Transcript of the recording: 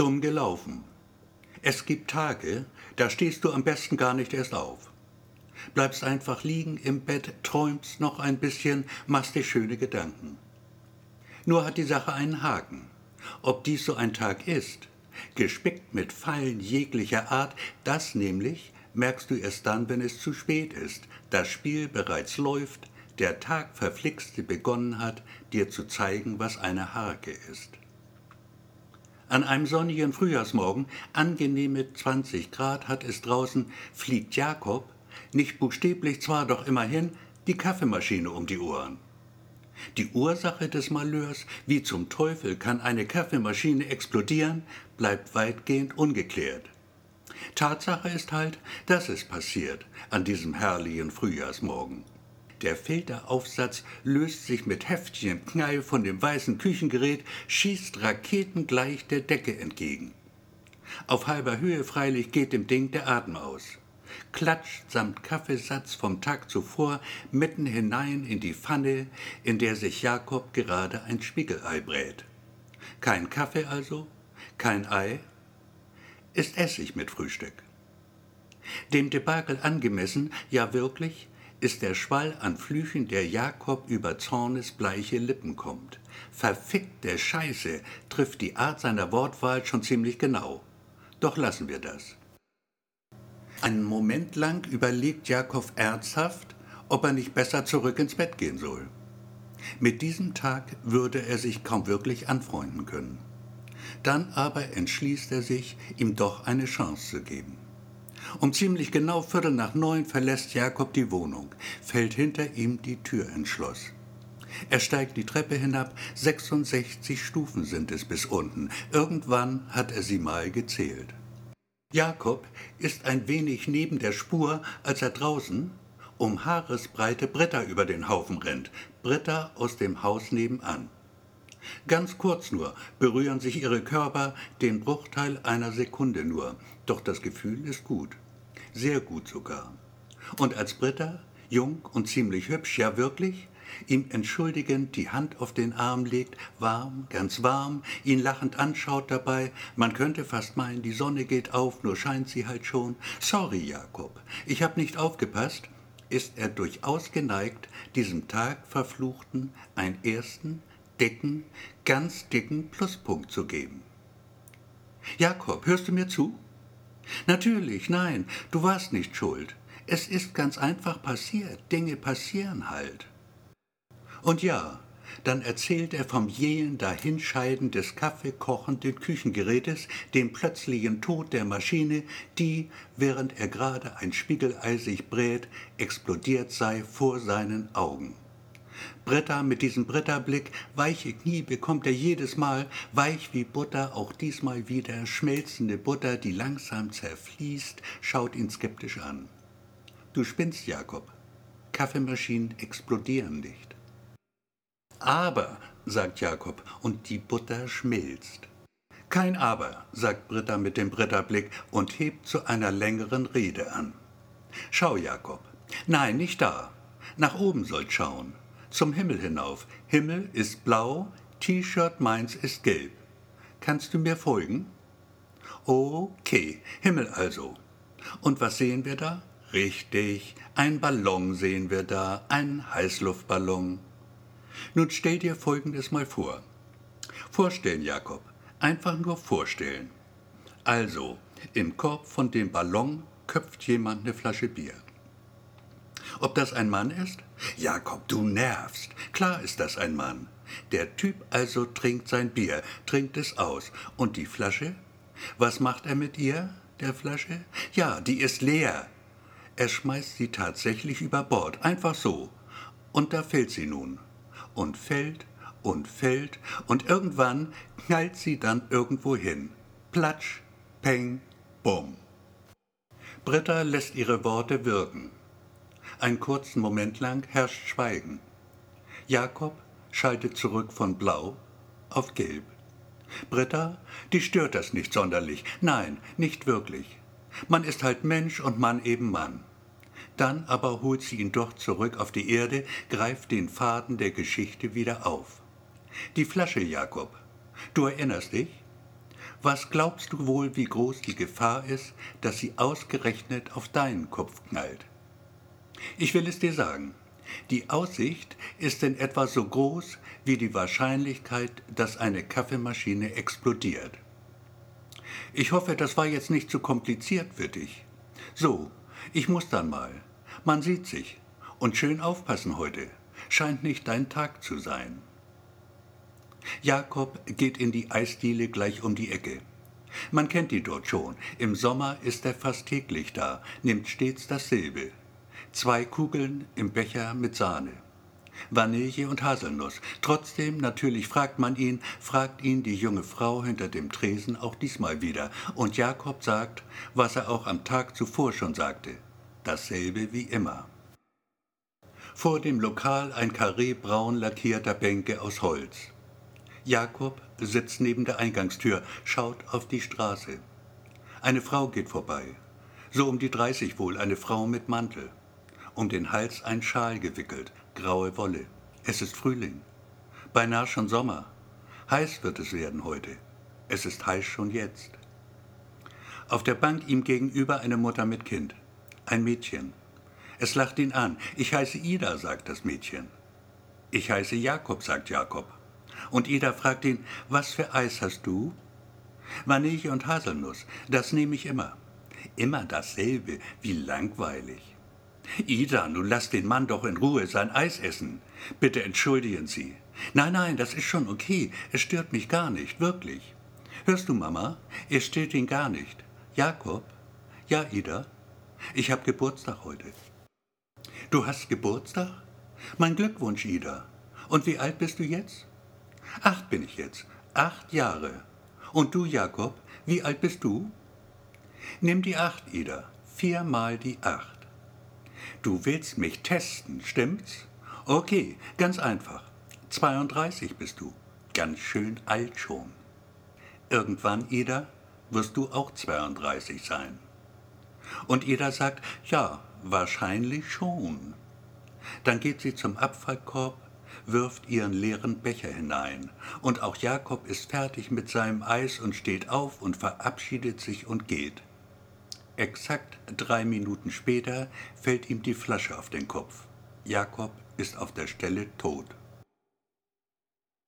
Dumm gelaufen. Es gibt Tage, da stehst du am besten gar nicht erst auf. Bleibst einfach liegen im Bett, träumst noch ein bisschen, machst dir schöne Gedanken. Nur hat die Sache einen Haken. Ob dies so ein Tag ist, gespickt mit Fallen jeglicher Art, das nämlich merkst du erst dann, wenn es zu spät ist, das Spiel bereits läuft, der Tag verflixte begonnen hat, dir zu zeigen, was eine Harke ist. An einem sonnigen Frühjahrsmorgen, angenehme 20 Grad hat es draußen, fliegt Jakob, nicht buchstäblich zwar, doch immerhin, die Kaffeemaschine um die Ohren. Die Ursache des Malheurs, wie zum Teufel kann eine Kaffeemaschine explodieren, bleibt weitgehend ungeklärt. Tatsache ist halt, dass es passiert an diesem herrlichen Frühjahrsmorgen. Der Filteraufsatz löst sich mit heftigem Knall von dem weißen Küchengerät, schießt raketengleich der Decke entgegen. Auf halber Höhe freilich geht dem Ding der Atem aus. Klatscht samt Kaffeesatz vom Tag zuvor mitten hinein in die Pfanne, in der sich Jakob gerade ein Spiegelei brät. Kein Kaffee also, kein Ei, ist Essig mit Frühstück. Dem Debakel angemessen, ja wirklich, ist der Schwall an Flüchen, der Jakob über Zornes bleiche Lippen kommt. Verfickt der Scheiße trifft die Art seiner Wortwahl schon ziemlich genau. Doch lassen wir das. Einen Moment lang überlegt Jakob ernsthaft, ob er nicht besser zurück ins Bett gehen soll. Mit diesem Tag würde er sich kaum wirklich anfreunden können. Dann aber entschließt er sich, ihm doch eine Chance zu geben. Um ziemlich genau Viertel nach neun verlässt Jakob die Wohnung, fällt hinter ihm die Tür ins Schloss. Er steigt die Treppe hinab, 66 Stufen sind es bis unten. Irgendwann hat er sie mal gezählt. Jakob ist ein wenig neben der Spur, als er draußen um Haaresbreite Britta über den Haufen rennt, Britta aus dem Haus nebenan. Ganz kurz nur berühren sich ihre Körper den Bruchteil einer Sekunde nur, doch das Gefühl ist gut, sehr gut sogar. Und als Britta, jung und ziemlich hübsch, ja wirklich, ihm entschuldigend die Hand auf den Arm legt, warm, ganz warm, ihn lachend anschaut dabei, man könnte fast meinen, die Sonne geht auf, nur scheint sie halt schon. Sorry, Jakob, ich hab nicht aufgepasst, ist er durchaus geneigt, diesem Tag verfluchten einen ersten, dicken, ganz dicken Pluspunkt zu geben. Jakob, hörst du mir zu? Natürlich, nein, du warst nicht schuld. Es ist ganz einfach passiert. Dinge passieren halt. Und ja, dann erzählt er vom jähen Dahinscheiden des kaffeekochenden Küchengerätes, dem plötzlichen Tod der Maschine, die, während er gerade ein Spiegelei sich brät, explodiert sei vor seinen Augen. Britta mit diesem Bretterblick, weiche Knie bekommt er jedes Mal, weich wie Butter, auch diesmal wieder schmelzende Butter, die langsam zerfließt, schaut ihn skeptisch an. Du spinnst, Jakob. Kaffeemaschinen explodieren nicht. Aber, sagt Jakob, und die Butter schmilzt. Kein Aber, sagt Britta mit dem Bretterblick und hebt zu einer längeren Rede an. Schau, Jakob. Nein, nicht da. Nach oben sollt schauen zum Himmel hinauf. Himmel ist blau, T-Shirt meins ist gelb. Kannst du mir folgen? Okay, Himmel also. Und was sehen wir da? Richtig, ein Ballon sehen wir da, ein Heißluftballon. Nun stell dir Folgendes mal vor. Vorstellen, Jakob, einfach nur vorstellen. Also, im Korb von dem Ballon köpft jemand eine Flasche Bier. Ob das ein Mann ist? Jakob, du nervst. Klar ist das ein Mann. Der Typ also trinkt sein Bier, trinkt es aus. Und die Flasche? Was macht er mit ihr, der Flasche? Ja, die ist leer. Er schmeißt sie tatsächlich über Bord, einfach so. Und da fällt sie nun. Und fällt und fällt und irgendwann knallt sie dann irgendwo hin. Platsch, peng, bumm. Britta lässt ihre Worte wirken. Einen kurzen Moment lang herrscht Schweigen. Jakob schaltet zurück von Blau auf Gelb. Britta, die stört das nicht sonderlich. Nein, nicht wirklich. Man ist halt Mensch und Mann eben Mann. Dann aber holt sie ihn doch zurück auf die Erde, greift den Faden der Geschichte wieder auf. Die Flasche, Jakob. Du erinnerst dich? Was glaubst du wohl, wie groß die Gefahr ist, dass sie ausgerechnet auf deinen Kopf knallt? Ich will es dir sagen. Die Aussicht ist in etwa so groß wie die Wahrscheinlichkeit, dass eine Kaffeemaschine explodiert. Ich hoffe, das war jetzt nicht zu kompliziert für dich. So, ich muss dann mal. Man sieht sich. Und schön aufpassen heute. Scheint nicht dein Tag zu sein. Jakob geht in die Eisdiele gleich um die Ecke. Man kennt die dort schon. Im Sommer ist er fast täglich da, nimmt stets dasselbe. Zwei Kugeln im Becher mit Sahne. Vanille und Haselnuss. Trotzdem, natürlich fragt man ihn, fragt ihn die junge Frau hinter dem Tresen auch diesmal wieder. Und Jakob sagt, was er auch am Tag zuvor schon sagte. Dasselbe wie immer. Vor dem Lokal ein Karree braun lackierter Bänke aus Holz. Jakob sitzt neben der Eingangstür, schaut auf die Straße. Eine Frau geht vorbei. So um die 30 wohl, eine Frau mit Mantel. Um den Hals ein Schal gewickelt, graue Wolle. Es ist Frühling. Beinahe schon Sommer. Heiß wird es werden heute. Es ist heiß schon jetzt. Auf der Bank ihm gegenüber eine Mutter mit Kind. Ein Mädchen. Es lacht ihn an. Ich heiße Ida, sagt das Mädchen. Ich heiße Jakob, sagt Jakob. Und Ida fragt ihn, was für Eis hast du? Vanille und Haselnuss, das nehme ich immer. Immer dasselbe, wie langweilig. Ida, nun lass den Mann doch in Ruhe sein Eis essen. Bitte entschuldigen Sie. Nein, nein, das ist schon okay. Es stört mich gar nicht, wirklich. Hörst du, Mama? Es stört ihn gar nicht. Jakob? Ja, Ida? Ich hab Geburtstag heute. Du hast Geburtstag? Mein Glückwunsch, Ida. Und wie alt bist du jetzt? Acht bin ich jetzt. Acht Jahre. Und du, Jakob, wie alt bist du? Nimm die acht, Ida. Viermal die acht. Du willst mich testen, stimmt's? Okay, ganz einfach. 32 bist du. Ganz schön alt schon. Irgendwann, Ida, wirst du auch 32 sein. Und Ida sagt, ja, wahrscheinlich schon. Dann geht sie zum Abfallkorb, wirft ihren leeren Becher hinein, und auch Jakob ist fertig mit seinem Eis und steht auf und verabschiedet sich und geht. Exakt drei Minuten später fällt ihm die Flasche auf den Kopf. Jakob ist auf der Stelle tot.